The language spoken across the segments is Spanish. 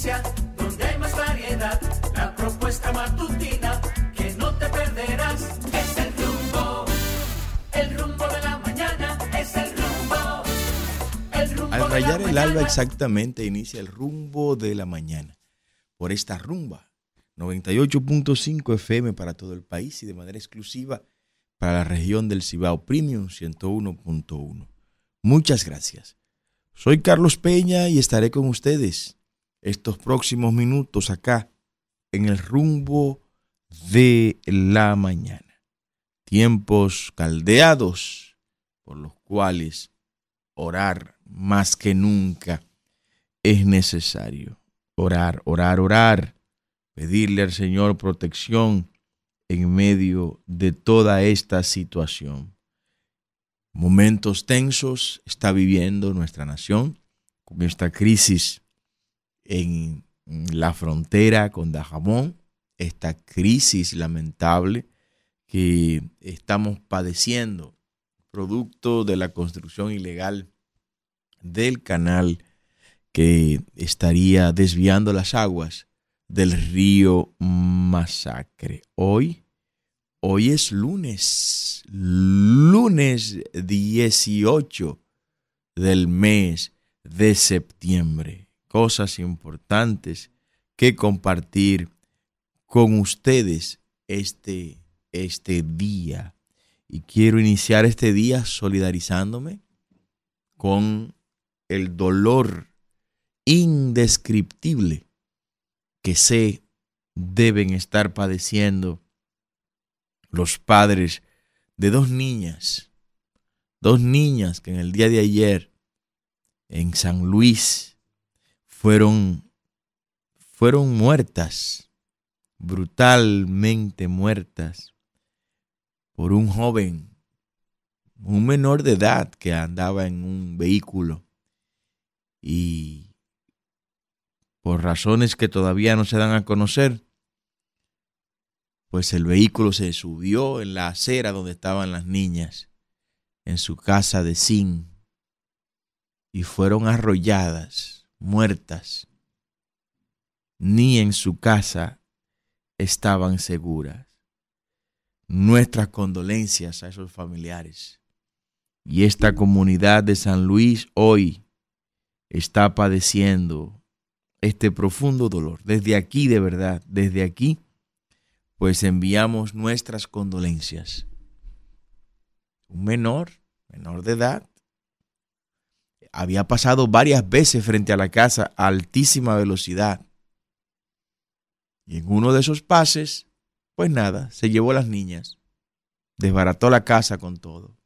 noticia, donde hay más variedad. La propuesta matutina que no te perderás. Es el rumbo, el rumbo de la mañana. Es el rumbo, el rumbo Al de la rayar el alba mañana. exactamente inicia el rumbo de la mañana. Por esta rumba, 98.5 FM para todo el país y de manera exclusiva para la región del Cibao Premium 101.1. Muchas gracias. Soy Carlos Peña y estaré con ustedes estos próximos minutos acá en el rumbo de la mañana. Tiempos caldeados por los cuales orar más que nunca es necesario. Orar, orar, orar. Pedirle al Señor protección en medio de toda esta situación. Momentos tensos está viviendo nuestra nación con esta crisis en la frontera con Dajabón, esta crisis lamentable que estamos padeciendo producto de la construcción ilegal del canal que estaría desviando las aguas del río Masacre. Hoy, hoy es lunes, lunes 18 del mes de septiembre. Cosas importantes que compartir con ustedes este, este día. Y quiero iniciar este día solidarizándome con el dolor indescriptible que sé deben estar padeciendo los padres de dos niñas, dos niñas que en el día de ayer en San Luis fueron, fueron muertas, brutalmente muertas por un joven, un menor de edad que andaba en un vehículo. Y por razones que todavía no se dan a conocer, pues el vehículo se subió en la acera donde estaban las niñas, en su casa de zinc, y fueron arrolladas, muertas. Ni en su casa estaban seguras. Nuestras condolencias a esos familiares. Y esta comunidad de San Luis hoy está padeciendo este profundo dolor. Desde aquí, de verdad, desde aquí, pues enviamos nuestras condolencias. Un menor, menor de edad, había pasado varias veces frente a la casa a altísima velocidad. Y en uno de esos pases, pues nada, se llevó a las niñas, desbarató la casa con todo.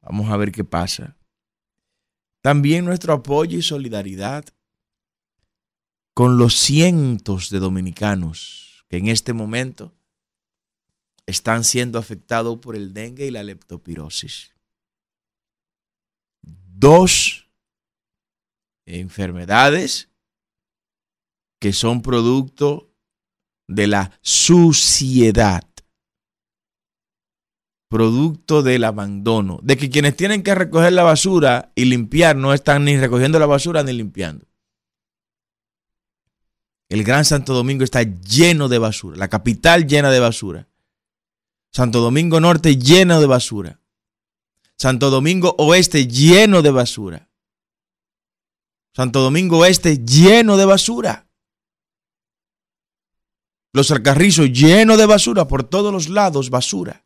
Vamos a ver qué pasa. También nuestro apoyo y solidaridad con los cientos de dominicanos que en este momento están siendo afectados por el dengue y la leptopirosis. Dos enfermedades que son producto de la suciedad, producto del abandono, de que quienes tienen que recoger la basura y limpiar no están ni recogiendo la basura ni limpiando. El Gran Santo Domingo está lleno de basura, la capital llena de basura. Santo Domingo Norte lleno de basura. Santo Domingo Oeste lleno de basura. Santo Domingo Oeste lleno de basura. Los Alcarrizos lleno de basura, por todos los lados basura.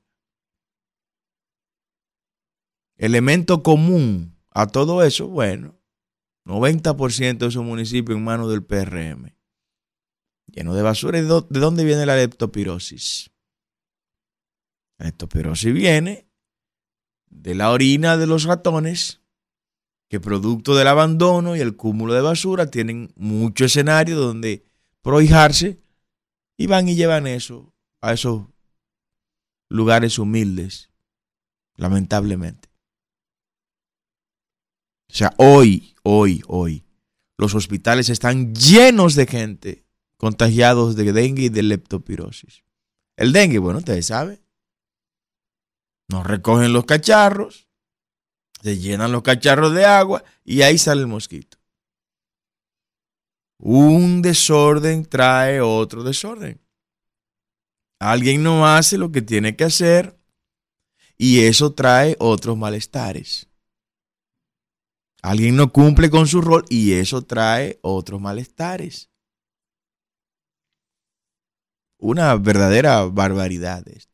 Elemento común a todo eso, bueno, 90% de esos municipios en manos del PRM. Lleno de basura. ¿Y ¿De dó- de dónde viene la leptopirosis? La leptopirosis viene de la orina de los ratones que producto del abandono y el cúmulo de basura tienen mucho escenario donde prohijarse y van y llevan eso a esos lugares humildes, lamentablemente. O sea, hoy, hoy, hoy, los hospitales están llenos de gente contagiados de dengue y de leptopirosis. El dengue, bueno, ustedes saben, nos recogen los cacharros, se llenan los cacharros de agua y ahí sale el mosquito. Un desorden trae otro desorden. Alguien no hace lo que tiene que hacer y eso trae otros malestares. Alguien no cumple con su rol y eso trae otros malestares. Una verdadera barbaridad esta.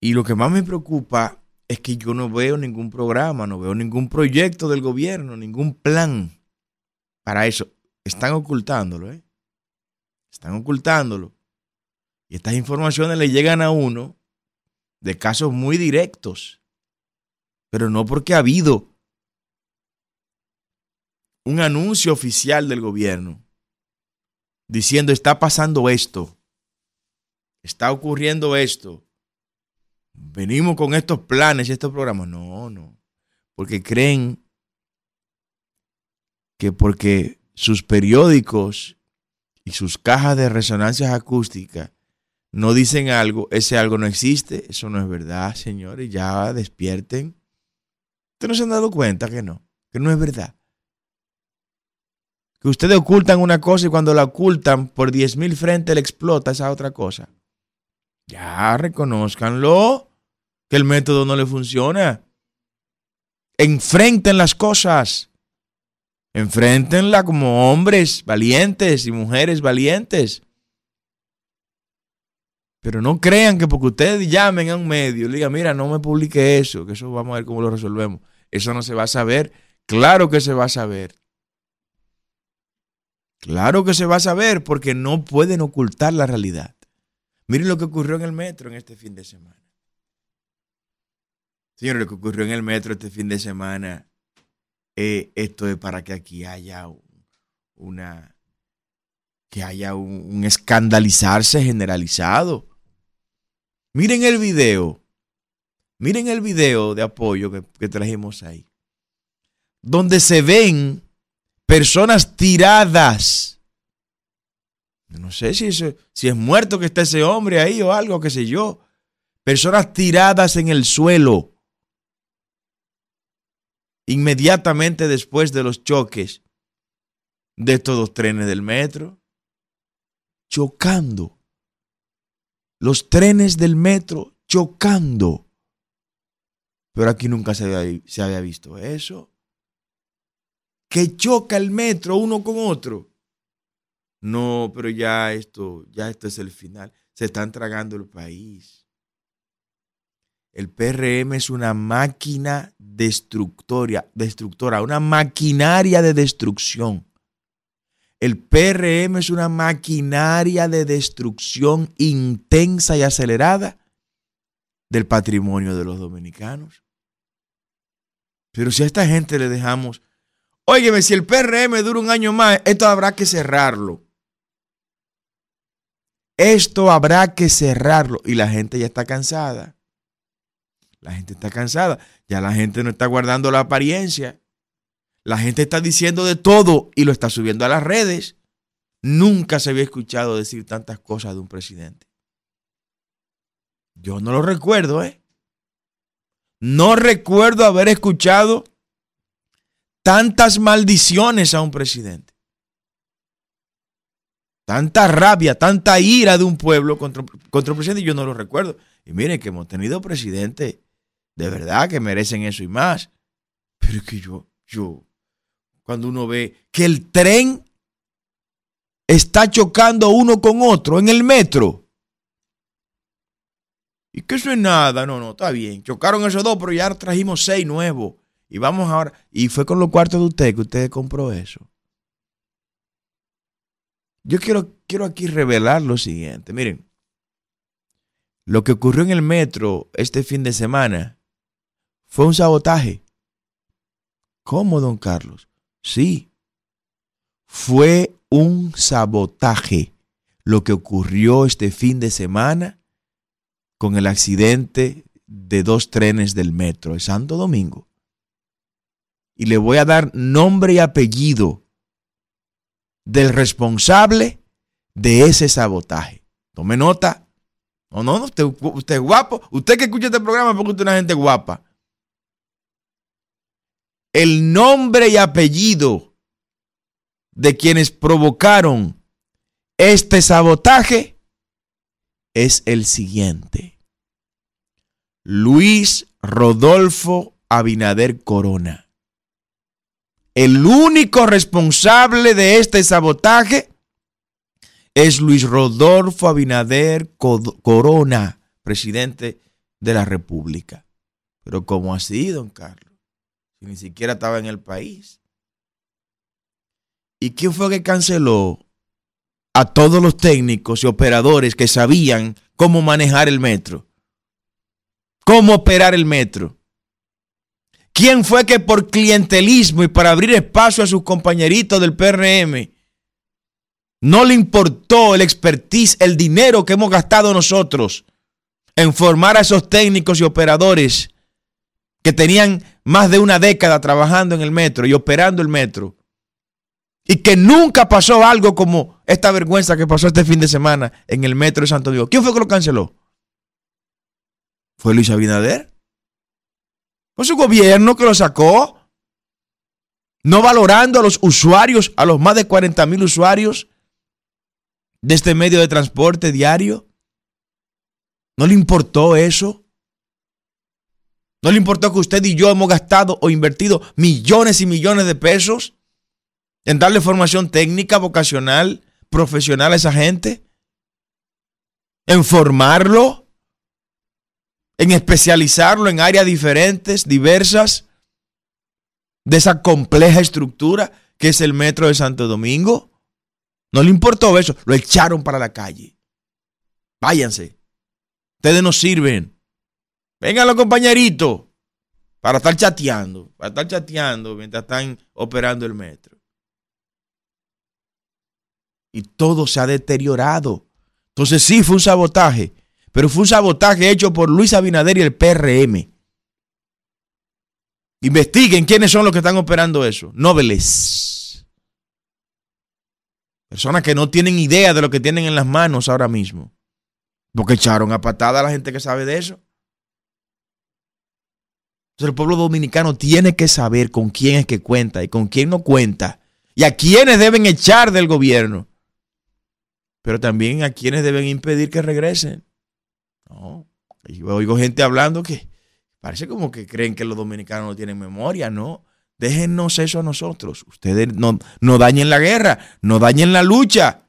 Y lo que más me preocupa es que yo no veo ningún programa, no veo ningún proyecto del gobierno, ningún plan para eso. Están ocultándolo, ¿eh? Están ocultándolo. Y estas informaciones le llegan a uno de casos muy directos, pero no porque ha habido un anuncio oficial del gobierno diciendo está pasando esto, está ocurriendo esto, venimos con estos planes y estos programas. No, no, porque creen que porque sus periódicos y sus cajas de resonancias acústicas no dicen algo, ese algo no existe. Eso no es verdad, señores. Ya despierten. Ustedes no se han dado cuenta que no, que no es verdad que ustedes ocultan una cosa y cuando la ocultan por 10 mil frentes le explota esa otra cosa. Ya, reconozcanlo, que el método no le funciona. Enfrenten las cosas. Enfréntenla como hombres valientes y mujeres valientes. Pero no crean que porque ustedes llamen a un medio y digan, mira, no me publique eso, que eso vamos a ver cómo lo resolvemos. Eso no se va a saber. Claro que se va a saber. Claro que se va a saber porque no pueden ocultar la realidad. Miren lo que ocurrió en el metro en este fin de semana. Señores, lo que ocurrió en el metro este fin de semana, eh, esto es para que aquí haya una, que haya un, escandalizarse generalizado. Miren el video, miren el video de apoyo que, trajimos ahí, donde se ven personas tiradas. No sé si es muerto que está ese hombre ahí o algo, qué sé yo. Personas tiradas en el suelo. Inmediatamente después de los choques de estos dos trenes del metro. Chocando. Los trenes del metro chocando. Pero aquí nunca se había, se había visto eso que choca el metro uno con otro. No, pero ya esto, ya esto es el final. Se están tragando el país. El PRM es una máquina destructora, destructora, una maquinaria de destrucción. El PRM es una maquinaria de destrucción intensa y acelerada del patrimonio de los dominicanos. Pero si a esta gente le dejamos Óyeme, si el PRM dura un año más, esto habrá que cerrarlo. Esto habrá que cerrarlo. Y la gente ya está cansada. La gente está cansada. Ya la gente no está guardando la apariencia. La gente está diciendo de todo y lo está subiendo a las redes. Nunca se había escuchado decir tantas cosas de un presidente. Yo no lo recuerdo, ¿eh? No recuerdo haber escuchado tantas maldiciones a un presidente. Tanta rabia, tanta ira de un pueblo contra, contra un presidente, yo no lo recuerdo. Y miren que hemos tenido presidentes de verdad que merecen eso y más. Pero es que yo, yo, cuando uno ve que el tren está chocando uno con otro en el metro. Y que eso es nada, no, no, está bien. Chocaron esos dos, pero ya trajimos seis nuevos. Y vamos ahora. Y fue con los cuartos de usted que usted compró eso. Yo quiero, quiero aquí revelar lo siguiente. Miren, lo que ocurrió en el metro este fin de semana fue un sabotaje. ¿Cómo, don Carlos? Sí, fue un sabotaje lo que ocurrió este fin de semana con el accidente de dos trenes del metro de Santo Domingo y le voy a dar nombre y apellido del responsable de ese sabotaje. Tome nota. No, no, usted, usted es guapo. Usted que escucha este programa porque usted es una gente guapa. El nombre y apellido de quienes provocaron este sabotaje es el siguiente. Luis Rodolfo Abinader Corona. El único responsable de este sabotaje es Luis Rodolfo Abinader Corona, presidente de la República. Pero ¿cómo así, don Carlos? Ni siquiera estaba en el país. ¿Y quién fue que canceló a todos los técnicos y operadores que sabían cómo manejar el metro? ¿Cómo operar el metro? ¿Quién fue que por clientelismo y para abrir espacio a sus compañeritos del PRM no le importó el expertise, el dinero que hemos gastado nosotros en formar a esos técnicos y operadores que tenían más de una década trabajando en el metro y operando el metro? Y que nunca pasó algo como esta vergüenza que pasó este fin de semana en el metro de Santo Dios. ¿Quién fue que lo canceló? ¿Fue Luis Abinader? ¿Fue su gobierno que lo sacó? No valorando a los usuarios, a los más de 40 mil usuarios de este medio de transporte diario. ¿No le importó eso? ¿No le importó que usted y yo hemos gastado o invertido millones y millones de pesos en darle formación técnica, vocacional, profesional a esa gente, en formarlo, en especializarlo en áreas diferentes, diversas, de esa compleja estructura que es el metro de Santo Domingo. No le importó eso, lo echaron para la calle. Váyanse. Ustedes no sirven. Vengan los compañeritos para estar chateando, para estar chateando mientras están operando el metro y todo se ha deteriorado. Entonces sí fue un sabotaje, pero fue un sabotaje hecho por Luis Abinader y el PRM. Investiguen quiénes son los que están operando eso. Nobles. Personas que no tienen idea de lo que tienen en las manos ahora mismo. Porque echaron a patada a la gente que sabe de eso. Entonces el pueblo dominicano tiene que saber con quién es que cuenta y con quién no cuenta. Y a quiénes deben echar del gobierno pero también a quienes deben impedir que regresen. No, oigo gente hablando que parece como que creen que los dominicanos no tienen memoria, no. Déjennos eso a nosotros. Ustedes no, no dañen la guerra, no dañen la lucha.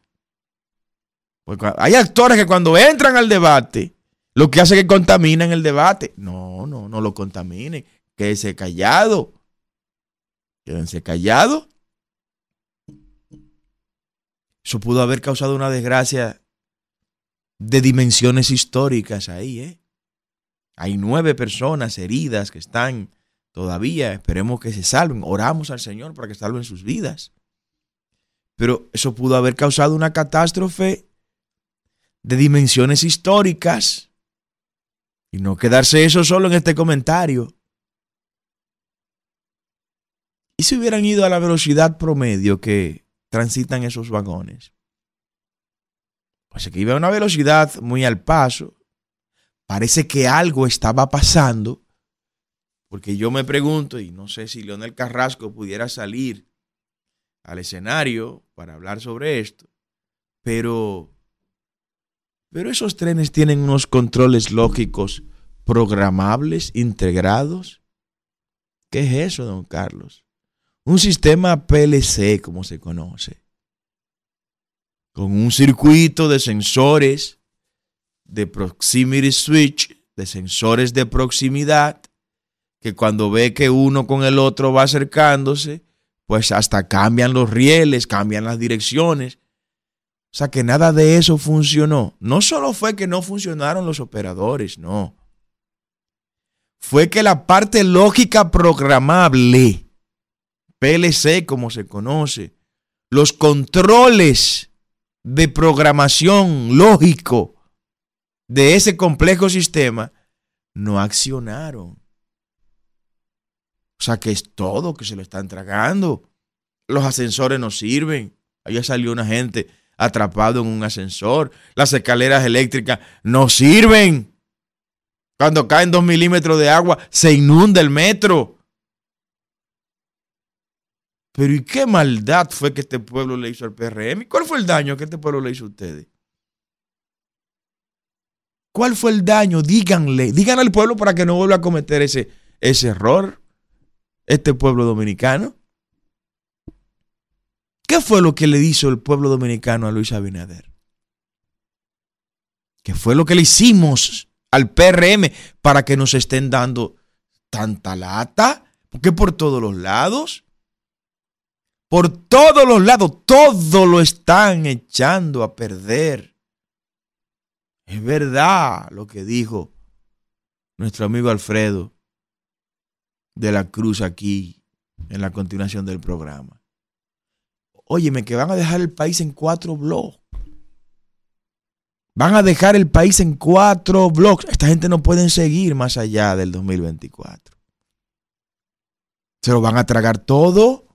Porque hay actores que cuando entran al debate, lo que hace que contaminan el debate. No, no, no lo contaminen. Quédense callado. Quédense callados eso pudo haber causado una desgracia de dimensiones históricas ahí, ¿eh? Hay nueve personas heridas que están todavía, esperemos que se salven. Oramos al Señor para que salven sus vidas. Pero eso pudo haber causado una catástrofe de dimensiones históricas. Y no quedarse eso solo en este comentario. ¿Y si hubieran ido a la velocidad promedio que transitan esos vagones. Pues que iba a una velocidad muy al paso. Parece que algo estaba pasando. Porque yo me pregunto, y no sé si Leonel Carrasco pudiera salir al escenario para hablar sobre esto, pero, pero esos trenes tienen unos controles lógicos programables, integrados. ¿Qué es eso, don Carlos? un sistema PLC, como se conoce, con un circuito de sensores de proximity switch, de sensores de proximidad, que cuando ve que uno con el otro va acercándose, pues hasta cambian los rieles, cambian las direcciones. O sea que nada de eso funcionó. No solo fue que no funcionaron los operadores, no. Fue que la parte lógica programable PLC como se conoce, los controles de programación lógico de ese complejo sistema no accionaron. O sea que es todo que se lo están tragando. Los ascensores no sirven. Allá salió una gente atrapado en un ascensor. Las escaleras eléctricas no sirven. Cuando caen dos milímetros de agua, se inunda el metro. Pero ¿y qué maldad fue que este pueblo le hizo al PRM? ¿Y cuál fue el daño que este pueblo le hizo a ustedes? ¿Cuál fue el daño? Díganle, díganle al pueblo para que no vuelva a cometer ese, ese error, este pueblo dominicano. ¿Qué fue lo que le hizo el pueblo dominicano a Luis Abinader? ¿Qué fue lo que le hicimos al PRM para que nos estén dando tanta lata? Porque por todos los lados, por todos los lados, todo lo están echando a perder. Es verdad lo que dijo nuestro amigo Alfredo de la Cruz aquí en la continuación del programa. Óyeme, que van a dejar el país en cuatro bloques. Van a dejar el país en cuatro bloques. Esta gente no puede seguir más allá del 2024. Se lo van a tragar todo.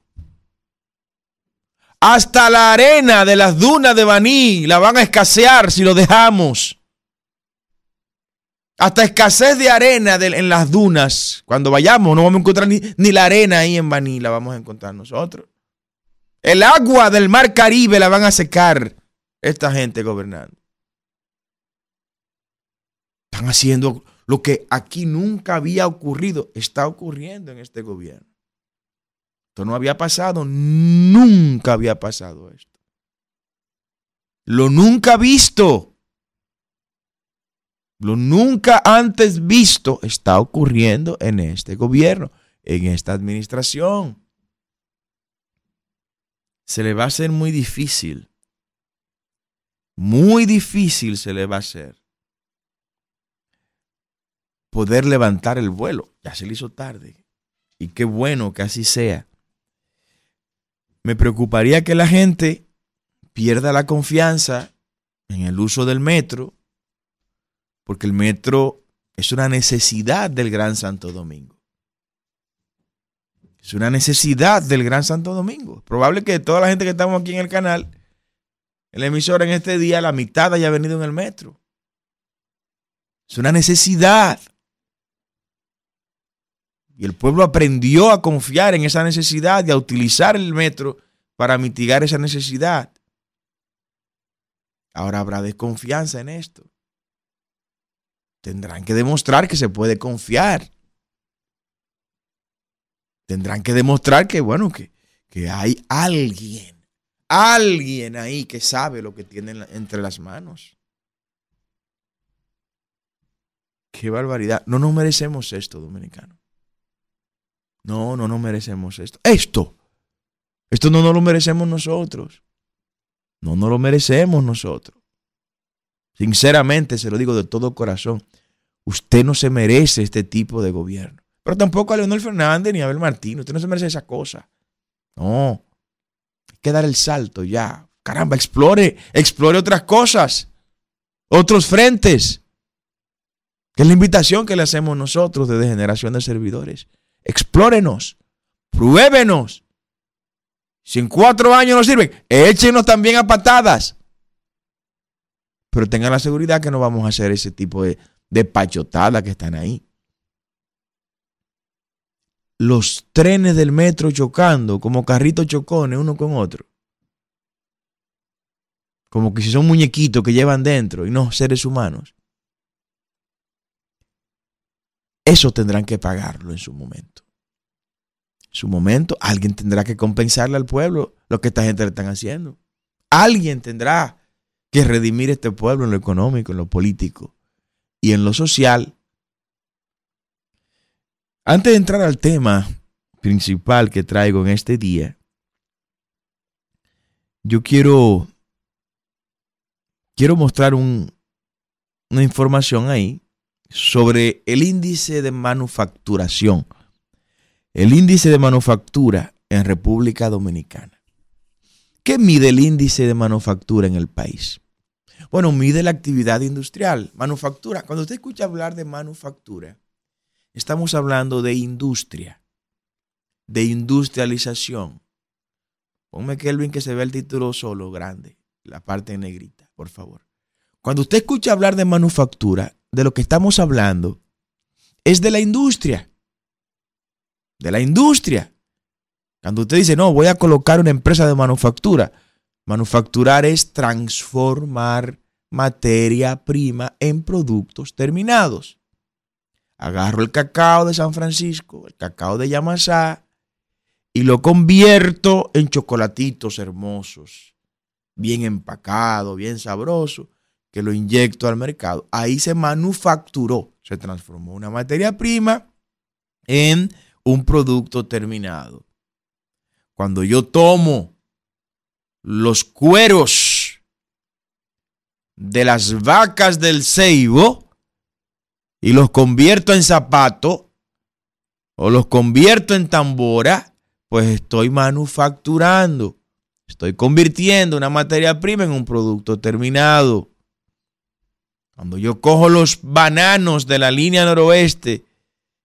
Hasta la arena de las dunas de Baní la van a escasear si lo dejamos. Hasta escasez de arena en las dunas. Cuando vayamos no vamos a encontrar ni, ni la arena ahí en Baní, la vamos a encontrar nosotros. El agua del mar Caribe la van a secar esta gente gobernando. Están haciendo lo que aquí nunca había ocurrido. Está ocurriendo en este gobierno. Esto no había pasado. Nunca había pasado esto. Lo nunca visto. Lo nunca antes visto está ocurriendo en este gobierno, en esta administración se le va a hacer muy difícil. Muy difícil se le va a hacer poder levantar el vuelo. Ya se le hizo tarde. Y qué bueno que así sea. Me preocuparía que la gente pierda la confianza en el uso del metro, porque el metro es una necesidad del Gran Santo Domingo. Es una necesidad del Gran Santo Domingo. Probable que toda la gente que estamos aquí en el canal, en la emisora en este día, la mitad haya venido en el metro. Es una necesidad. Y el pueblo aprendió a confiar en esa necesidad y a utilizar el metro para mitigar esa necesidad. Ahora habrá desconfianza en esto. Tendrán que demostrar que se puede confiar. Tendrán que demostrar que, bueno, que, que hay alguien, alguien ahí que sabe lo que tienen entre las manos. Qué barbaridad. No nos merecemos esto, dominicano. No, no nos merecemos esto. Esto. Esto no nos lo merecemos nosotros. No nos lo merecemos nosotros. Sinceramente, se lo digo de todo corazón. Usted no se merece este tipo de gobierno. Pero tampoco a Leonel Fernández ni a Abel Martín. Usted no se merece esa cosa. No. Hay que dar el salto ya. Caramba, explore, explore otras cosas. Otros frentes. Que es la invitación que le hacemos nosotros desde Generación de Servidores. Explórenos. Pruébenos. Si en cuatro años no sirven, échenos también a patadas. Pero tengan la seguridad que no vamos a hacer ese tipo de, de pachotadas que están ahí los trenes del metro chocando como carritos chocones uno con otro. Como que si son muñequitos que llevan dentro y no seres humanos. Eso tendrán que pagarlo en su momento. En su momento, alguien tendrá que compensarle al pueblo lo que esta gente le están haciendo. Alguien tendrá que redimir este pueblo en lo económico, en lo político y en lo social antes de entrar al tema principal que traigo en este día, yo quiero, quiero mostrar una información ahí sobre el índice de manufacturación. El índice de manufactura en República Dominicana. ¿Qué mide el índice de manufactura en el país? Bueno, mide la actividad industrial, manufactura. Cuando usted escucha hablar de manufactura, Estamos hablando de industria, de industrialización. Ponme Kelvin que se vea el título solo, grande, la parte negrita, por favor. Cuando usted escucha hablar de manufactura, de lo que estamos hablando es de la industria. De la industria. Cuando usted dice, no, voy a colocar una empresa de manufactura, manufacturar es transformar materia prima en productos terminados. Agarro el cacao de San Francisco, el cacao de Yamasá, y lo convierto en chocolatitos hermosos, bien empacado, bien sabroso, que lo inyecto al mercado. Ahí se manufacturó, se transformó una materia prima en un producto terminado. Cuando yo tomo los cueros de las vacas del ceibo y los convierto en zapato o los convierto en tambora, pues estoy manufacturando, estoy convirtiendo una materia prima en un producto terminado. Cuando yo cojo los bananos de la línea noroeste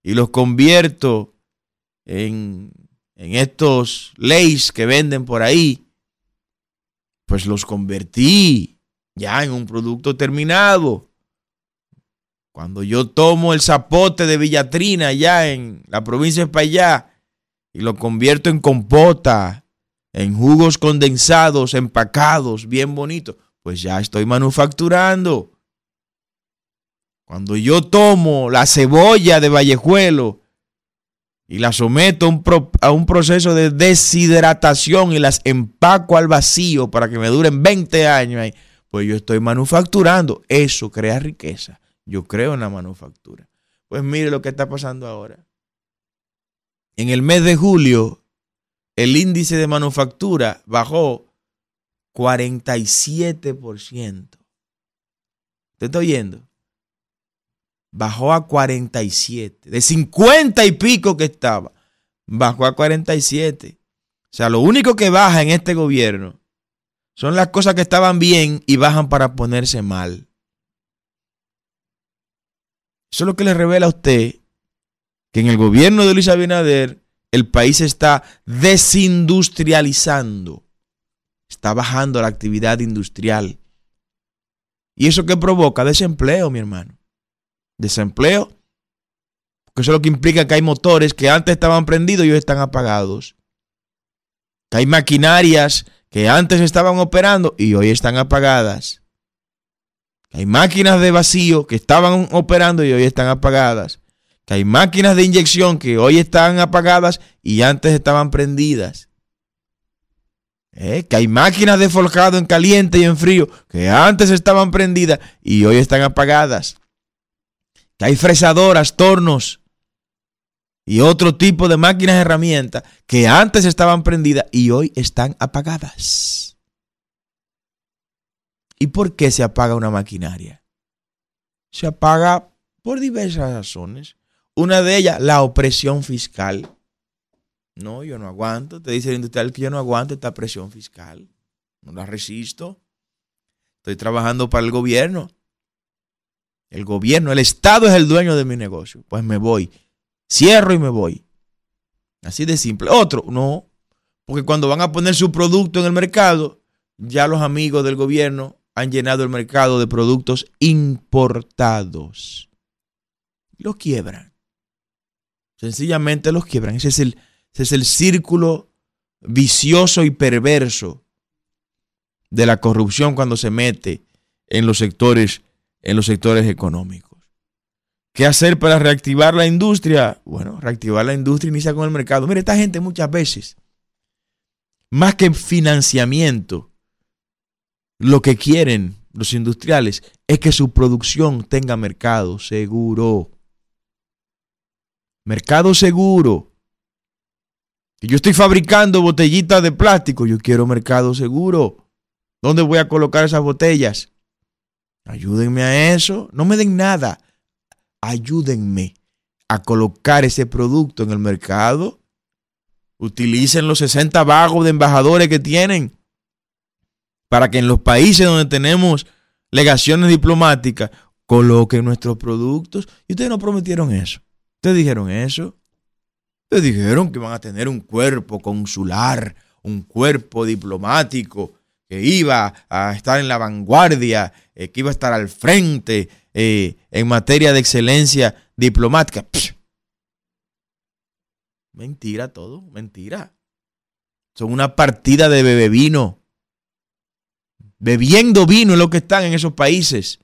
y los convierto en, en estos leis que venden por ahí, pues los convertí ya en un producto terminado. Cuando yo tomo el zapote de Villatrina ya en la provincia de Payá y lo convierto en compota, en jugos condensados, empacados, bien bonitos, pues ya estoy manufacturando. Cuando yo tomo la cebolla de Vallejuelo y la someto a un, proceso de deshidratación y las empaco al vacío para que me duren 20 años, pues yo estoy manufacturando. Eso crea riqueza. Yo creo en la manufactura. Pues mire lo que está pasando ahora. En el mes de julio, el índice de manufactura bajó 47%. ¿Te está oyendo? bajó a 47. De 50 y pico que estaba, bajó a 47. O sea, lo único que baja en este gobierno son las cosas que estaban bien y bajan para ponerse mal. Eso es lo que le revela a usted que en el gobierno de Luis Abinader el país está desindustrializando. Está bajando la actividad industrial. ¿Y eso qué provoca? Desempleo, mi hermano desempleo, porque eso es lo que implica que hay motores que antes estaban prendidos y hoy están apagados. Que hay maquinarias que antes estaban operando y hoy están apagadas. Que hay máquinas de vacío que estaban operando y hoy están apagadas. Que hay máquinas de inyección que hoy están apagadas y antes estaban prendidas. Eh, que hay máquinas de forjado en caliente y en frío que antes estaban prendidas y hoy están apagadas hay fresadoras, tornos y otro tipo de máquinas herramientas que antes estaban prendidas y hoy están apagadas. ¿Y por qué se apaga una maquinaria? Se apaga por diversas razones. Una de ellas, la opresión fiscal. No, yo no aguanto. Te dice el industrial que yo no aguanto esta presión fiscal. No la resisto. Estoy trabajando para el gobierno. El gobierno, el Estado es el dueño de mi negocio. Pues me voy. Cierro y me voy. Así de simple. Otro, no. Porque cuando van a poner su producto en el mercado, ya los amigos del gobierno han llenado el mercado de productos importados. Los quiebran. Sencillamente los quiebran. Ese es el, ese es el círculo vicioso y perverso de la corrupción cuando se mete en los sectores en los sectores económicos. ¿Qué hacer para reactivar la industria? Bueno, reactivar la industria inicia con el mercado. Mire, esta gente muchas veces, más que financiamiento, lo que quieren los industriales es que su producción tenga mercado seguro. Mercado seguro. Yo estoy fabricando botellitas de plástico, yo quiero mercado seguro. ¿Dónde voy a colocar esas botellas? Ayúdenme a eso. No me den nada. Ayúdenme a colocar ese producto en el mercado. Utilicen los 60 vagos de embajadores que tienen para que en los países donde tenemos legaciones diplomáticas coloquen nuestros productos. Y ustedes no prometieron eso. Ustedes dijeron eso. Ustedes dijeron que van a tener un cuerpo consular, un cuerpo diplomático que iba a estar en la vanguardia, eh, que iba a estar al frente eh, en materia de excelencia diplomática. Mentira todo, mentira. Son una partida de bebé vino. Bebiendo vino es lo que están en esos países.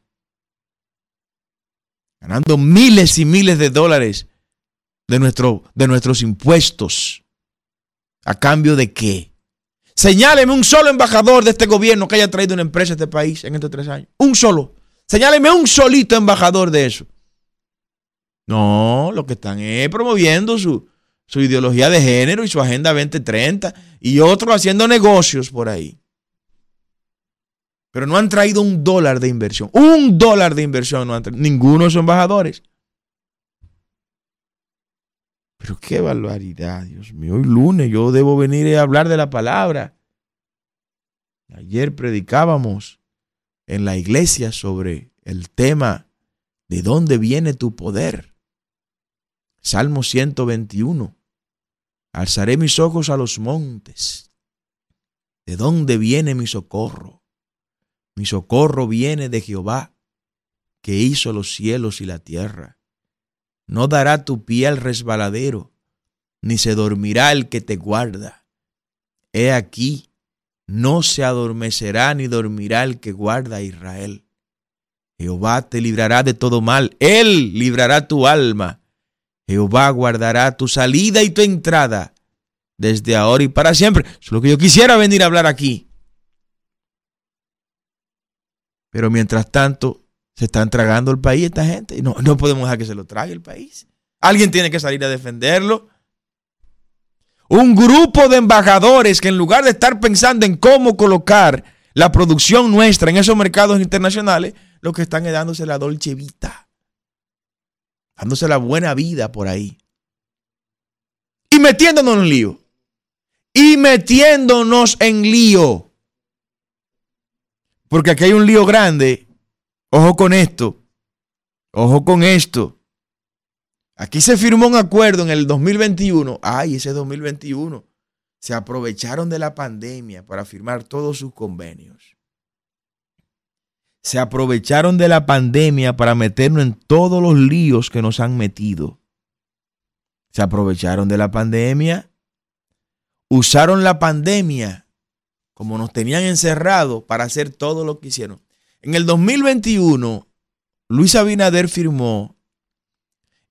Ganando miles y miles de dólares de, nuestro, de nuestros impuestos. ¿A cambio de qué? Señáleme un solo embajador de este gobierno que haya traído una empresa a este país en estos tres años. Un solo. Señáleme un solito embajador de eso. No, lo que están es promoviendo su, su ideología de género y su agenda 2030 y otros haciendo negocios por ahí. Pero no han traído un dólar de inversión. Un dólar de inversión no han traído. Ninguno sus embajadores. Pero qué barbaridad, Dios mío. Hoy lunes yo debo venir a hablar de la palabra. Ayer predicábamos en la iglesia sobre el tema de dónde viene tu poder. Salmo 121. Alzaré mis ojos a los montes. ¿De dónde viene mi socorro? Mi socorro viene de Jehová, que hizo los cielos y la tierra. No dará tu pie al resbaladero, ni se dormirá el que te guarda. He aquí, no se adormecerá ni dormirá el que guarda a Israel. Jehová te librará de todo mal, Él librará tu alma. Jehová guardará tu salida y tu entrada desde ahora y para siempre. es lo que yo quisiera venir a hablar aquí. Pero mientras tanto, se están tragando el país esta gente. Y no, no podemos dejar que se lo trague el país. Alguien tiene que salir a defenderlo. Un grupo de embajadores que en lugar de estar pensando en cómo colocar la producción nuestra en esos mercados internacionales, lo que están es dándose la dolce vita. Dándose la buena vida por ahí. Y metiéndonos en lío. Y metiéndonos en lío. Porque aquí hay un lío grande Ojo con esto. Ojo con esto. Aquí se firmó un acuerdo en el 2021. Ay, ese 2021. Se aprovecharon de la pandemia para firmar todos sus convenios. Se aprovecharon de la pandemia para meternos en todos los líos que nos han metido. Se aprovecharon de la pandemia. Usaron la pandemia como nos tenían encerrados para hacer todo lo que hicieron. En el 2021, Luis Abinader firmó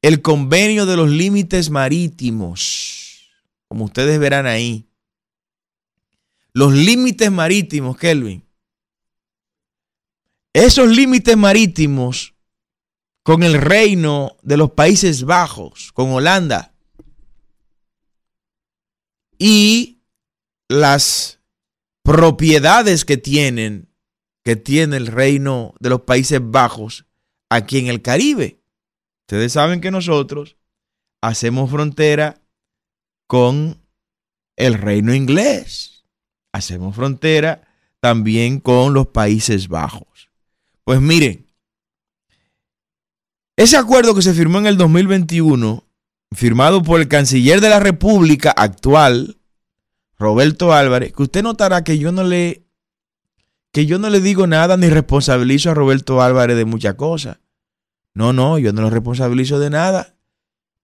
el convenio de los límites marítimos, como ustedes verán ahí. Los límites marítimos, Kelvin. Esos límites marítimos con el reino de los Países Bajos, con Holanda. Y las propiedades que tienen que tiene el reino de los Países Bajos aquí en el Caribe. Ustedes saben que nosotros hacemos frontera con el reino inglés. Hacemos frontera también con los Países Bajos. Pues miren, ese acuerdo que se firmó en el 2021, firmado por el canciller de la República actual, Roberto Álvarez, que usted notará que yo no le que yo no le digo nada ni responsabilizo a Roberto Álvarez de muchas cosas. No, no, yo no lo responsabilizo de nada.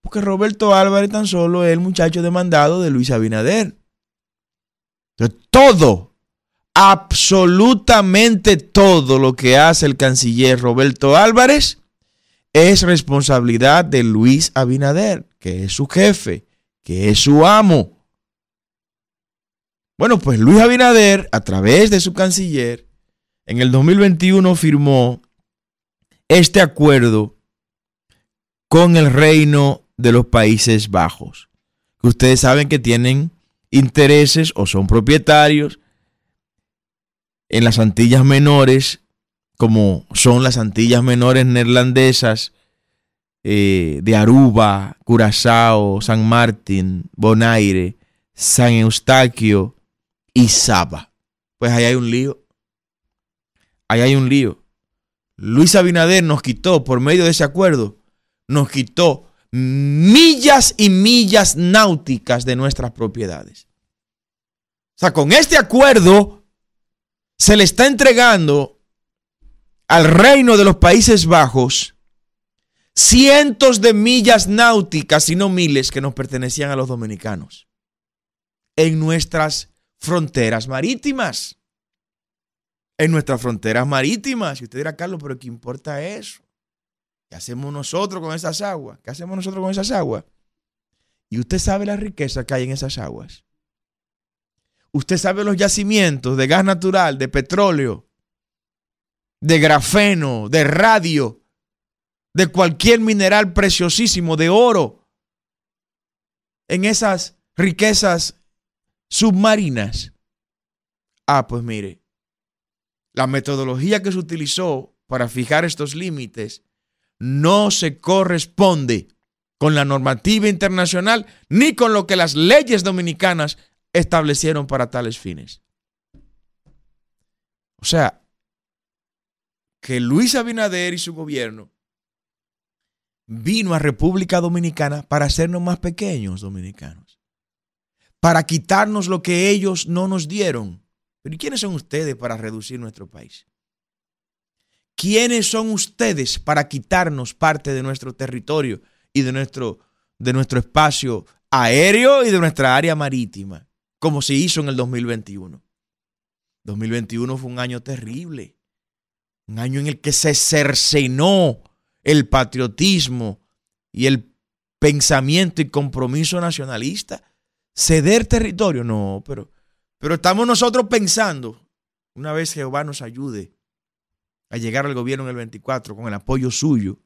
Porque Roberto Álvarez tan solo es el muchacho demandado de Luis Abinader. todo, absolutamente todo lo que hace el canciller Roberto Álvarez es responsabilidad de Luis Abinader, que es su jefe, que es su amo. Bueno, pues Luis Abinader, a través de su canciller, en el 2021 firmó este acuerdo con el reino de los Países Bajos. Que ustedes saben que tienen intereses o son propietarios en las Antillas Menores, como son las Antillas Menores neerlandesas eh, de Aruba, Curazao, San Martín, Bonaire, San Eustaquio, y Saba. Pues ahí hay un lío. Ahí hay un lío. Luis Abinader nos quitó, por medio de ese acuerdo, nos quitó millas y millas náuticas de nuestras propiedades. O sea, con este acuerdo se le está entregando al reino de los Países Bajos cientos de millas náuticas, si no miles, que nos pertenecían a los dominicanos en nuestras fronteras marítimas. En nuestras fronteras marítimas. Y usted dirá, Carlos, pero ¿qué importa eso? ¿Qué hacemos nosotros con esas aguas? ¿Qué hacemos nosotros con esas aguas? Y usted sabe la riqueza que hay en esas aguas. Usted sabe los yacimientos de gas natural, de petróleo, de grafeno, de radio, de cualquier mineral preciosísimo, de oro, en esas riquezas submarinas. Ah, pues mire, la metodología que se utilizó para fijar estos límites no se corresponde con la normativa internacional ni con lo que las leyes dominicanas establecieron para tales fines. O sea, que Luis Abinader y su gobierno vino a República Dominicana para hacernos más pequeños dominicanos, para quitarnos lo que ellos no nos dieron. Pero ¿y quiénes son ustedes para reducir nuestro país? ¿Quiénes son ustedes para quitarnos parte de nuestro territorio y de nuestro, de nuestro espacio aéreo y de nuestra área marítima, como se hizo en el 2021? 2021 fue un año terrible, un año en el que se cercenó el patriotismo y el pensamiento y compromiso nacionalista. Ceder territorio, no, pero, pero estamos nosotros pensando, una vez Jehová nos ayude a llegar al gobierno en el 24 con el apoyo suyo,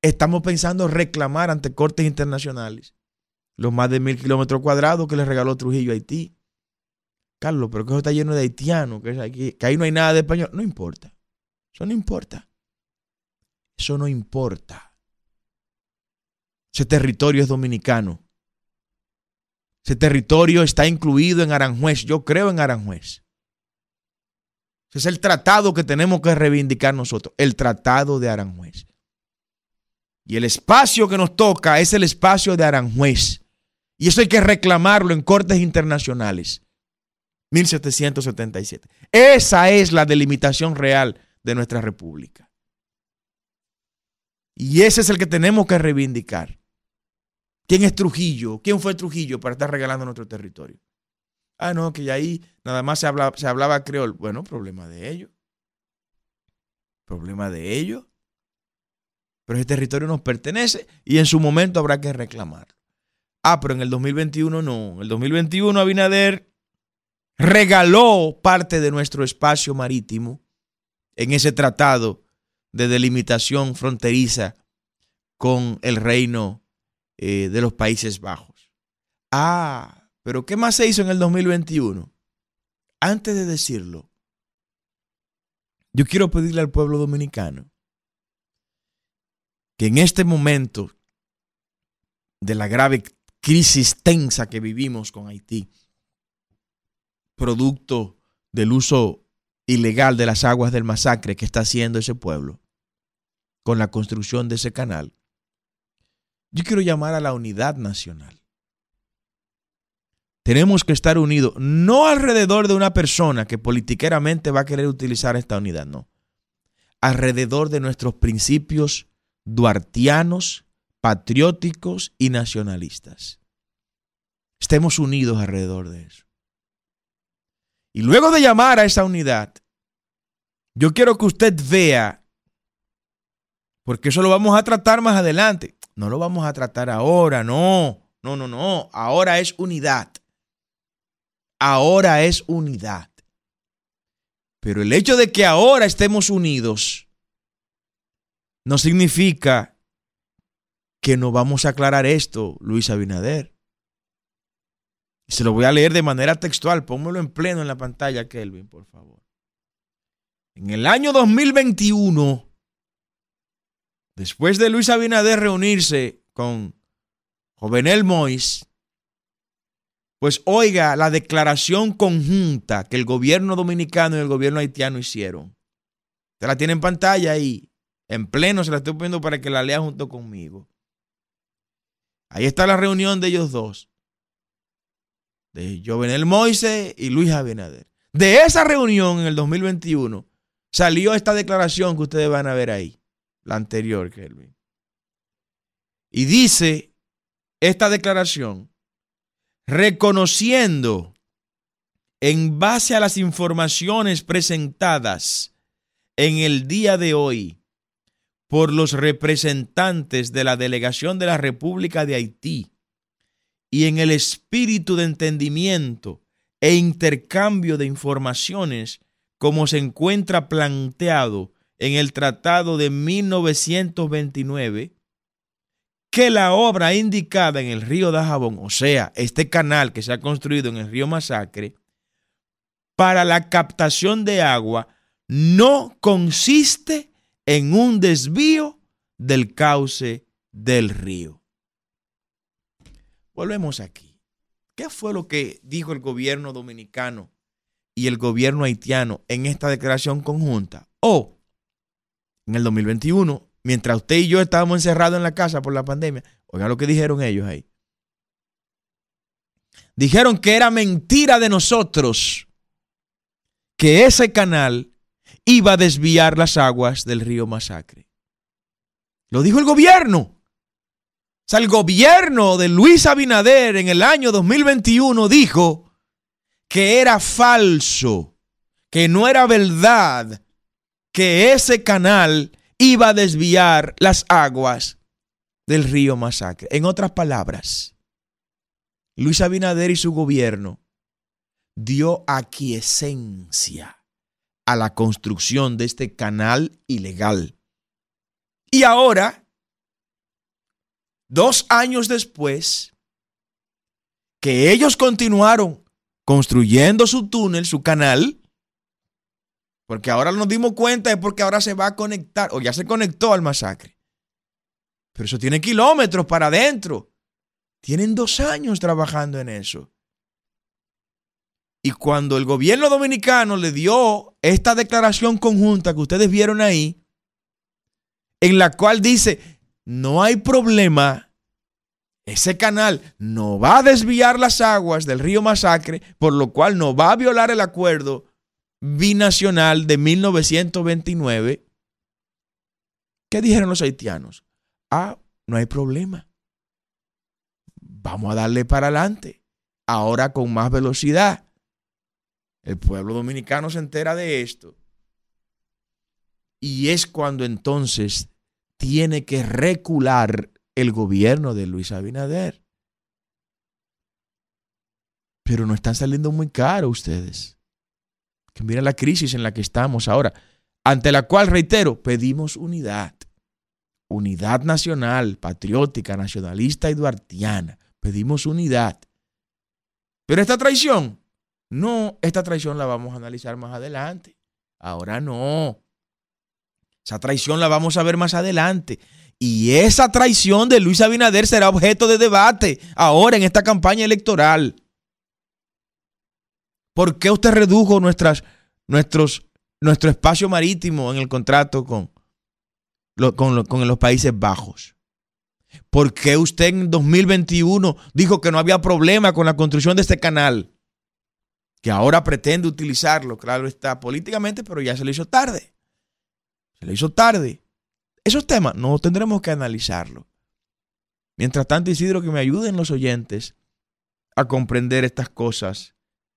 estamos pensando reclamar ante cortes internacionales los más de mil kilómetros cuadrados que le regaló Trujillo a Haití. Carlos, pero que eso está lleno de haitianos, que, que ahí no hay nada de español. No importa. Eso no importa. Eso no importa. Ese territorio es dominicano. Ese territorio está incluido en Aranjuez. Yo creo en Aranjuez. Ese es el tratado que tenemos que reivindicar nosotros. El tratado de Aranjuez. Y el espacio que nos toca es el espacio de Aranjuez. Y eso hay que reclamarlo en cortes internacionales. 1777. Esa es la delimitación real de nuestra república. Y ese es el que tenemos que reivindicar. ¿Quién es Trujillo? ¿Quién fue Trujillo para estar regalando nuestro territorio? Ah, no, que ahí nada más se hablaba, se creol. Bueno, problema de ellos. Problema de ellos. Pero ese territorio nos pertenece y en su momento habrá que reclamarlo. Ah, pero en el 2021 no. En el 2021 Abinader regaló parte de nuestro espacio marítimo en ese tratado de delimitación fronteriza con el reino eh, de los Países Bajos. Ah, pero ¿qué más se hizo en el 2021? Antes de decirlo, yo quiero pedirle al pueblo dominicano que en este momento de la grave crisis tensa que vivimos con Haití, producto del uso ilegal de las aguas del masacre que está haciendo ese pueblo con la construcción de ese canal, yo quiero llamar a la unidad nacional. Tenemos que estar unidos, no alrededor de una persona que politiqueramente va a querer utilizar esta unidad, no. Alrededor de nuestros principios duartianos, patrióticos y nacionalistas. Estemos unidos alrededor de eso. Y luego de llamar a esa unidad, yo quiero que usted vea, porque eso lo vamos a tratar más adelante. No lo vamos a tratar ahora, no, no, no, no. Ahora es unidad. Ahora es unidad. Pero el hecho de que ahora estemos unidos no significa que no vamos a aclarar esto, Luis Abinader. Se lo voy a leer de manera textual. Pónmelo en pleno en la pantalla, Kelvin, por favor. En el año 2021, después de Luis Abinader reunirse con Jovenel Mois, pues oiga la declaración conjunta que el gobierno dominicano y el gobierno haitiano hicieron. Usted la tiene en pantalla ahí, en pleno, se la estoy poniendo para que la lea junto conmigo. Ahí está la reunión de ellos dos de Jovenel Moise y Luis Abinader. De esa reunión en el 2021 salió esta declaración que ustedes van a ver ahí, la anterior, Kelvin. Y dice esta declaración, reconociendo en base a las informaciones presentadas en el día de hoy por los representantes de la delegación de la República de Haití y en el espíritu de entendimiento e intercambio de informaciones como se encuentra planteado en el Tratado de 1929, que la obra indicada en el río Dajabón, o sea, este canal que se ha construido en el río Masacre, para la captación de agua, no consiste en un desvío del cauce del río. Volvemos aquí. ¿Qué fue lo que dijo el gobierno dominicano y el gobierno haitiano en esta declaración conjunta? O en el 2021, mientras usted y yo estábamos encerrados en la casa por la pandemia, oigan lo que dijeron ellos ahí. Dijeron que era mentira de nosotros que ese canal iba a desviar las aguas del río Masacre. Lo dijo el gobierno. O sea, el gobierno de Luis Abinader en el año 2021 dijo que era falso, que no era verdad, que ese canal iba a desviar las aguas del río Masacre. En otras palabras, Luis Abinader y su gobierno dio aquiescencia a la construcción de este canal ilegal. Y ahora, dos años después, que ellos continuaron construyendo su túnel, su canal, porque ahora nos dimos cuenta es porque ahora se va a conectar, o ya se conectó al masacre. Pero eso tiene kilómetros para adentro. Tienen dos años trabajando en eso. Y cuando el gobierno dominicano le dio esta declaración conjunta que ustedes vieron ahí, en la cual dice, no hay problema, ese canal no va a desviar las aguas del río Masacre, por lo cual no va a violar el acuerdo binacional de 1929. ¿Qué dijeron los haitianos? Ah, no hay problema. Vamos a darle para adelante. Ahora con más velocidad. El pueblo dominicano se entera de esto. Y es cuando entonces tiene que recular el gobierno de Luis Abinader. Pero no están saliendo muy caro ustedes que miren la crisis en la que estamos ahora, ante la cual, reitero, pedimos unidad. Unidad nacional, patriótica, nacionalista y duartiana. Pedimos unidad. Pero esta traición, no, esta traición la vamos a analizar más adelante. Ahora no. Esa traición la vamos a ver más adelante. Y esa traición de Luis Abinader será objeto de debate ahora en esta campaña electoral. ¿Por qué usted redujo nuestras, nuestros, nuestro espacio marítimo en el contrato con, con, con los Países Bajos? ¿Por qué usted en 2021 dijo que no había problema con la construcción de este canal? Que ahora pretende utilizarlo, claro está, políticamente, pero ya se le hizo tarde. Se le hizo tarde. Esos temas no tendremos que analizarlo. Mientras tanto, Isidro, que me ayuden los oyentes a comprender estas cosas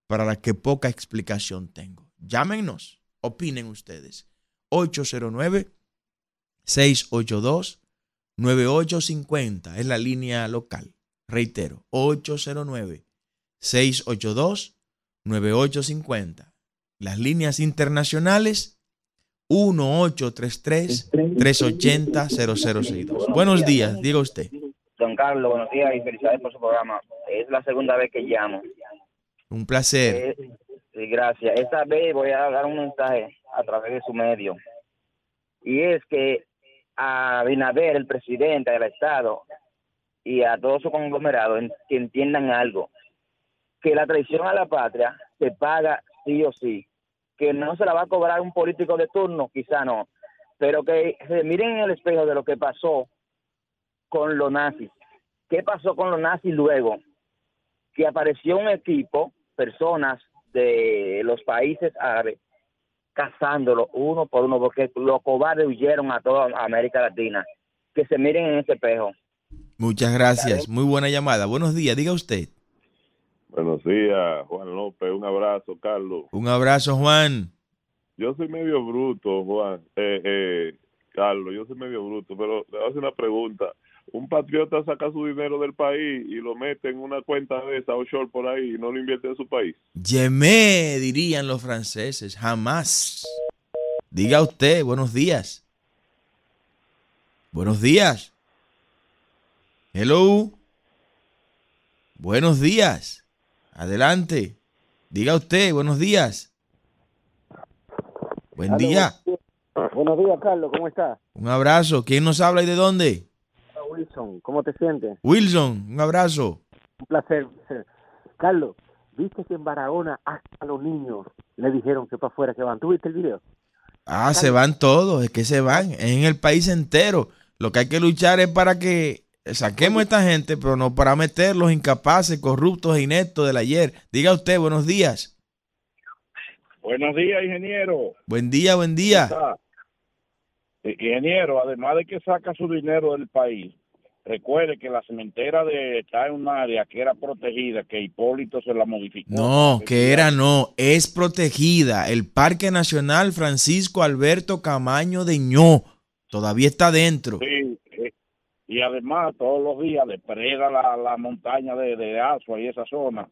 para las que poca explicación tengo. Llámenos, opinen ustedes. 809-682-9850 es la línea local. Reitero, 809-682-9850. Las líneas internacionales 1833-380-0062. Buenos días, diga usted. Don Carlos, buenos días y felicidades por su programa. Es la segunda vez que llamo. Un placer. Eh, gracias. Esta vez voy a dar un mensaje a través de su medio. Y es que a Binader, el presidente del Estado, y a todo su conglomerado, que entiendan algo. Que la traición a la patria se paga sí o sí. Que no se la va a cobrar un político de turno, quizá no. Pero que se miren en el espejo de lo que pasó con los nazis. ¿Qué pasó con los nazis luego? Que apareció un equipo personas de los países árabes cazándolo uno por uno, porque los cobardes huyeron a toda América Latina. Que se miren en ese espejo. Muchas gracias. Muy buena llamada. Buenos días. Diga usted. Buenos días, Juan López. Un abrazo, Carlos. Un abrazo, Juan. Yo soy medio bruto, Juan. Eh, eh, Carlos, yo soy medio bruto, pero le voy a hacer una pregunta. Un patriota saca su dinero del país y lo mete en una cuenta de esa offshore por ahí y no lo invierte en su país. Yemé, dirían los franceses, jamás. Diga usted, buenos días. Buenos días. Hello. Buenos días. Adelante. Diga usted, buenos días. Buen día. Buenos días, Carlos, ¿cómo estás? Un abrazo. ¿Quién nos habla y de dónde? Wilson, ¿cómo te sientes? Wilson, un abrazo. Un placer. Carlos, ¿viste que en Barahona hasta los niños le dijeron que para afuera que van? ¿Tú viste el video? Ah, se van todos, es que se van, es en el país entero. Lo que hay que luchar es para que saquemos a esta gente, pero no para meterlos incapaces, corruptos e ineptos del ayer. Diga usted, buenos días. Buenos días, ingeniero. Buen día, buen día. Eh, Ingeniero, además de que saca su dinero del país, recuerde que la cementera de está en un área que era protegida, que Hipólito se la modificó. No, que era no, es protegida. El Parque Nacional Francisco Alberto Camaño de Ño todavía está dentro. Sí, eh, y además todos los días depreda la, la montaña de, de Asua y esa zona.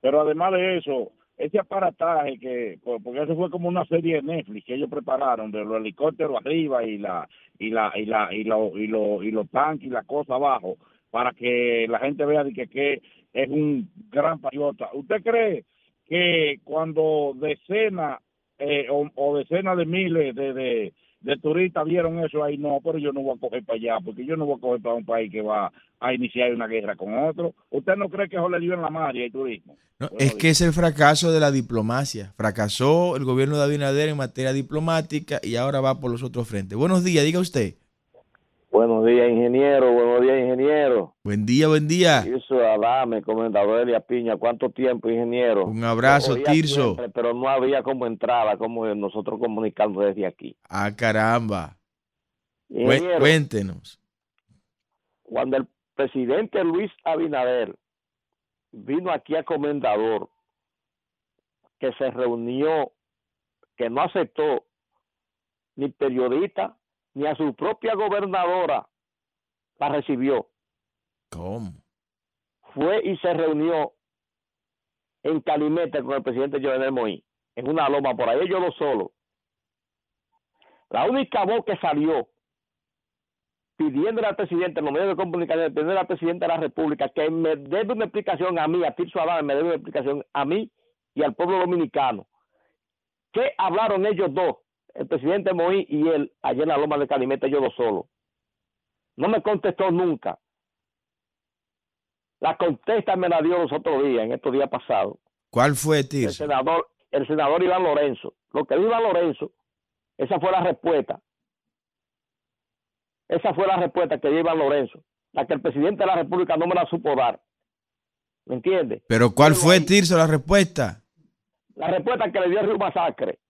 Pero además de eso, ese aparataje que, pues, porque eso fue como una serie de Netflix que ellos prepararon de los helicópteros arriba y la y la y la y lo, y lo, y los tanques y la cosa abajo para que la gente vea de que, que es un gran patriota. ¿Usted cree que cuando decenas eh, o, o decenas de miles de, de, de turistas vieron eso ahí? No, pero yo no voy a coger para allá porque yo no voy a coger para un país que va a iniciar una guerra con otro. ¿Usted no cree que eso le dio en la madre el turismo? No, es que es el fracaso de la diplomacia. Fracasó el gobierno de Abinader en materia diplomática y ahora va por los otros frentes. Buenos días, diga usted. Buenos días, ingeniero. Buenos días, ingeniero. Buen día, buen día. Tirso Adame, comendador Elia Piña. ¿Cuánto tiempo, ingeniero? Un abrazo, Tirso. siempre, pero no había como entrada, como nosotros comunicando desde aquí. Ah, caramba. Ingeniero, Cuéntenos. cuando el presidente Luis Abinader vino aquí a comendador, que se reunió, que no aceptó ni periodista ni a su propia gobernadora la recibió. ¿Cómo? fue y se reunió en Calimete con el presidente Jovenel Moïse, en una loma por ahí, yo lo solo. La única voz que salió pidiéndole al presidente, en los medios de comunicación, pidiéndole al presidente de la República que me dé una explicación a mí, a Tirso Adame, me dé una explicación a mí y al pueblo dominicano. ¿Qué hablaron ellos dos, el presidente Moïse y él, allá en la loma de Calimete, yo lo solo? No me contestó nunca. La contesta me la dio los otros días, en estos días pasados. ¿Cuál fue, El Tirso? senador, el senador Iván Lorenzo. Lo que dijo Iván Lorenzo, esa fue la respuesta. Esa fue la respuesta que dio Iván Lorenzo. La que el presidente de la República no me la supo dar. ¿Me entiende? ¿Pero cuál fue, Tirso, la respuesta? La respuesta que le dio el Río Masacre.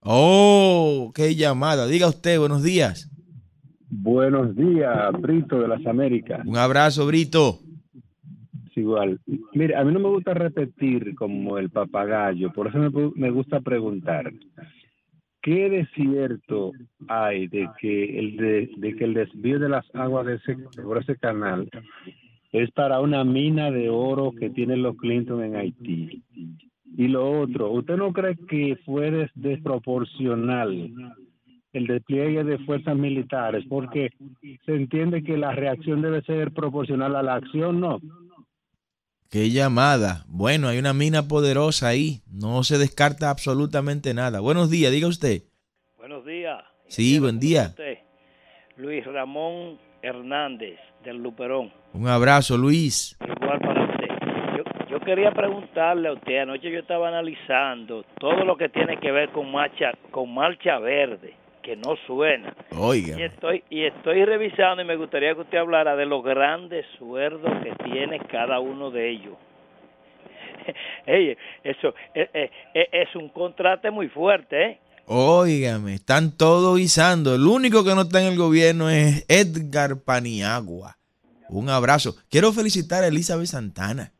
Oh, qué llamada. Diga usted, buenos días. Buenos días, Brito de las Américas. Un abrazo, Brito. Es igual. Mire, a mí no me gusta repetir como el papagayo, por eso me, gu- me gusta preguntar. ¿Qué de cierto hay de que el de, de que el desvío de las aguas de ese, por ese canal es para una mina de oro que tienen los Clinton en Haití? Y lo otro, ¿usted no cree que fue des- desproporcional el despliegue de fuerzas militares? Porque se entiende que la reacción debe ser proporcional a la acción, ¿no? Qué llamada. Bueno, hay una mina poderosa ahí. No se descarta absolutamente nada. Buenos días, diga usted. Buenos días. Sí, buen ¿Cómo día. usted? Luis Ramón Hernández, del Luperón. Un abrazo, Luis. Igual para usted. Yo, yo quería preguntarle a usted, anoche yo estaba analizando todo lo que tiene que ver con marcha, con marcha verde, que no suena. Y Oiga, estoy, y estoy revisando y me gustaría que usted hablara de los grandes sueldos que tiene cada uno de ellos. Ey, eso es, es- es- es un contraste muy fuerte, ¿eh? óigame, están todos guisando. El único que no está en el gobierno es Edgar Paniagua. Un abrazo. Quiero felicitar a Elizabeth Santana,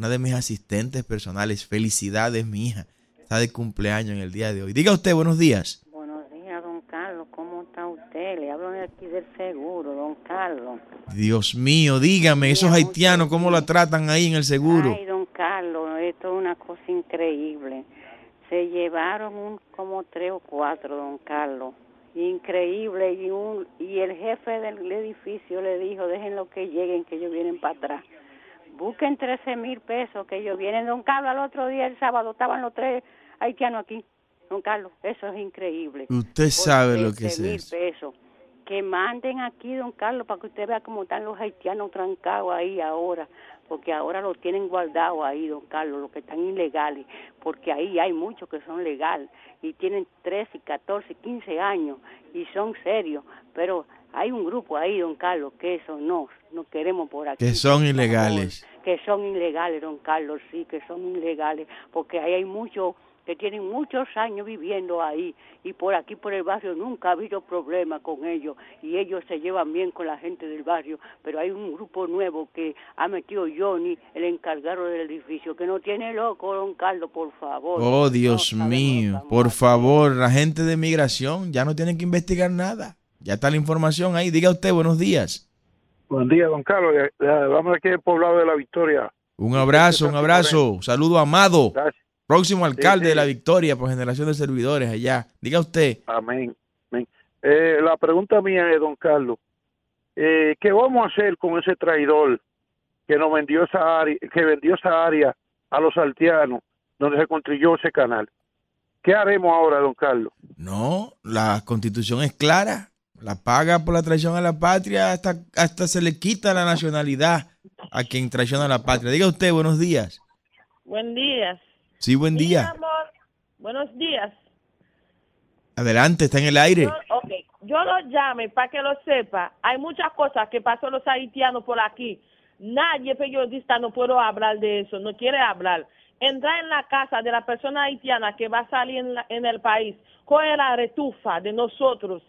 una de mis asistentes personales. Felicidades, mi hija. Está de cumpleaños en el día de hoy. Diga usted, buenos días. Buenos días, don Carlos. ¿Cómo está usted? Le hablo de aquí del seguro, don Carlos. Dios mío, dígame, esos haitianos, ¿cómo la tratan ahí en el seguro? Ay, don Carlos, esto es una cosa increíble. Se llevaron un, como tres o cuatro, don Carlos. Increíble. Y, un, y el jefe del edificio le dijo, déjenlo que lleguen, que ellos vienen para atrás. Busquen 13 mil pesos, que ellos vienen. Don Carlos, al otro día, el sábado, estaban los tres haitianos aquí. Don Carlos, eso es increíble. Usted Por sabe lo que 13 es mil eso. pesos. Que manden aquí, don Carlos, para que usted vea cómo están los haitianos trancados ahí ahora. Porque ahora los tienen guardados ahí, don Carlos, los que están ilegales. Porque ahí hay muchos que son legales y tienen 13, 14, 15 años y son serios. Pero hay un grupo ahí, don Carlos, que eso no, no queremos por aquí. Que son ilegales. Que son ilegales, don Carlos, sí, que son ilegales, porque ahí hay muchos que tienen muchos años viviendo ahí y por aquí, por el barrio, nunca ha habido problema con ellos y ellos se llevan bien con la gente del barrio, pero hay un grupo nuevo que ha metido Johnny, el encargado del edificio, que no tiene loco, don Carlos, por favor. Oh, Dios mío, por favor, la gente de migración ya no tienen que investigar nada. Ya está la información ahí. Diga usted, buenos días. Buen día, don Carlos. Eh, eh, Vamos aquí al poblado de la Victoria. Un abrazo, un abrazo. Saludo Amado, Gracias. próximo alcalde sí. de la Victoria por generación de servidores allá. Diga usted. Amén. Amén. Eh, la pregunta mía es, don Carlos, eh, ¿qué vamos a hacer con ese traidor que nos vendió esa área, que vendió esa área a los saltianos donde se construyó ese canal? ¿Qué haremos ahora, don Carlos? No, la constitución es clara. La paga por la traición a la patria hasta, hasta se le quita la nacionalidad a quien traiciona a la patria. Diga usted, buenos días. Buen día. Sí, buen día. amor, buenos días. Adelante, está en el aire. Yo, ok, yo lo llame para que lo sepa. Hay muchas cosas que pasó los haitianos por aquí. Nadie periodista no puedo hablar de eso, no quiere hablar. Entrar en la casa de la persona haitiana que va a salir en, la- en el país, coge la retufa de nosotros.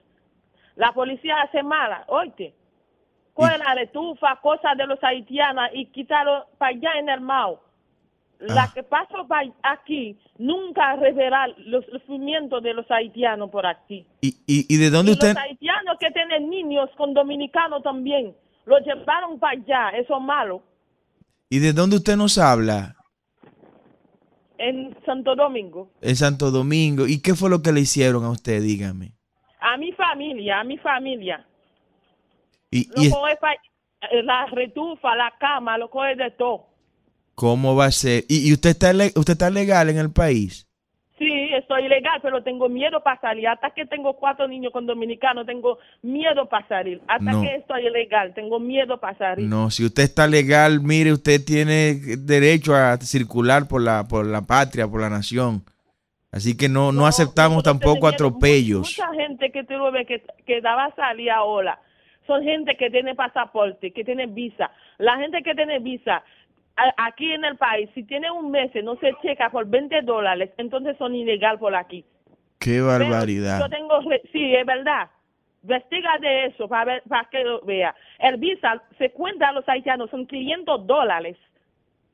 La policía hace mala, oíste. Coge la retufa, cosas de los haitianos y quítalo para allá en el Mao. La Ah. que pasó pa- aquí nunca revela los sufrimientos de los haitianos por aquí. ¿Y, y, y de dónde y usted? los haitianos que tienen niños con dominicanos también, los llevaron para allá, eso es malo, ¿Y de dónde usted nos habla? en Santo Domingo. En Santo Domingo. ¿Y qué fue lo que le hicieron a usted? Dígame. A mi familia, a mi familia. ¿Y, Lo y coge la retufa, la cama, lo coge de todo. cómo va a ser? ¿Y, y usted, está usted está legal en el país? Sí, estoy ilegal, pero tengo miedo para salir. Hasta que tengo cuatro niños con dominicanos, tengo miedo para salir. Hasta No. que estoy ilegal, tengo miedo para salir. No, si usted está legal, mire, usted tiene derecho a circular por la, por la patria, por la nación. Así que no, no aceptamos tampoco atropellos. Mucha gente que tú lo ves que, que daba a salir ahora son gente que tiene pasaporte, que tiene visa. La gente que tiene visa aquí en el país, si tiene un mes, no se checa por 20 dólares, entonces son ilegal por aquí. Qué Pero barbaridad. Yo tengo, sí, es verdad. Investiga de eso para, ver, para que lo vea. El visa se cuenta a los haitianos, son 500 dólares.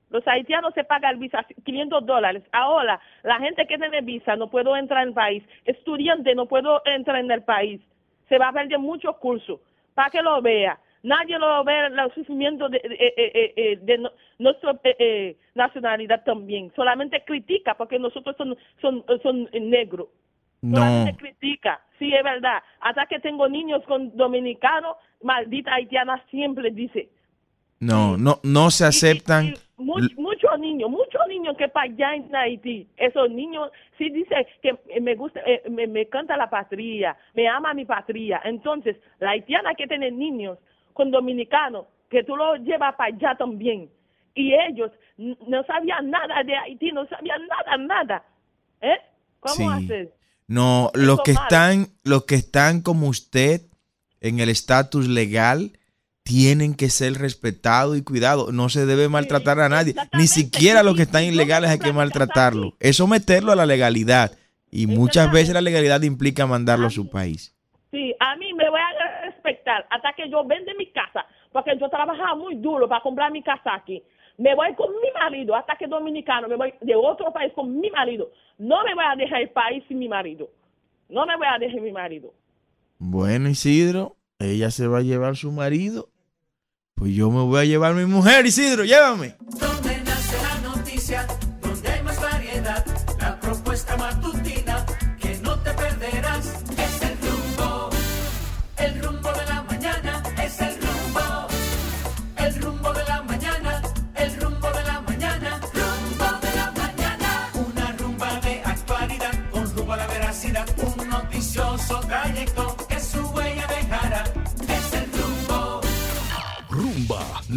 Los haitianos se pagan el visa 500 dólares. Ahora, la gente que tiene visa no puedo entrar en el país. Estudiante no puedo entrar en el país. Se va a perder muchos cursos. Para que lo vea. Nadie lo ve los sufrimientos de, de, eh, eh, eh, de nuestra eh, nacionalidad también. Solamente critica porque nosotros son, son, son negros. No, Solamente critica. Sí, es verdad. Hasta que tengo niños con dominicanos, maldita haitiana siempre dice. no, no, no se aceptan. Muchos niños, muchos niños que para allá en Haití, esos niños sí dice que me gusta, eh, me, me canta la patria, me ama mi patria. Entonces, la haitiana que tiene niños con dominicanos, que tú los llevas para allá también. Y ellos no sabían nada de Haití, no sabían nada, nada. ¿Eh? ¿Cómo Sí. hacer? No, los que están, los que están como usted en el estatus legal tienen que ser respetados y cuidados. No se debe maltratar a nadie. Ni siquiera a los que están ilegales hay que maltratarlo. Eso meterlo a la legalidad. Y muchas veces la legalidad implica mandarlo a su país. Sí, a mí me voy a respetar hasta que yo vende mi casa, porque yo trabajaba muy duro para comprar mi casa aquí. Me voy con mi marido, hasta que dominicano, me voy de otro país con mi marido. No me voy a dejar el país sin mi marido. No me voy a dejar mi marido. Bueno, Isidro, ella se va a llevar su marido pues yo me voy a llevar a mi mujer, Isidro, llévame.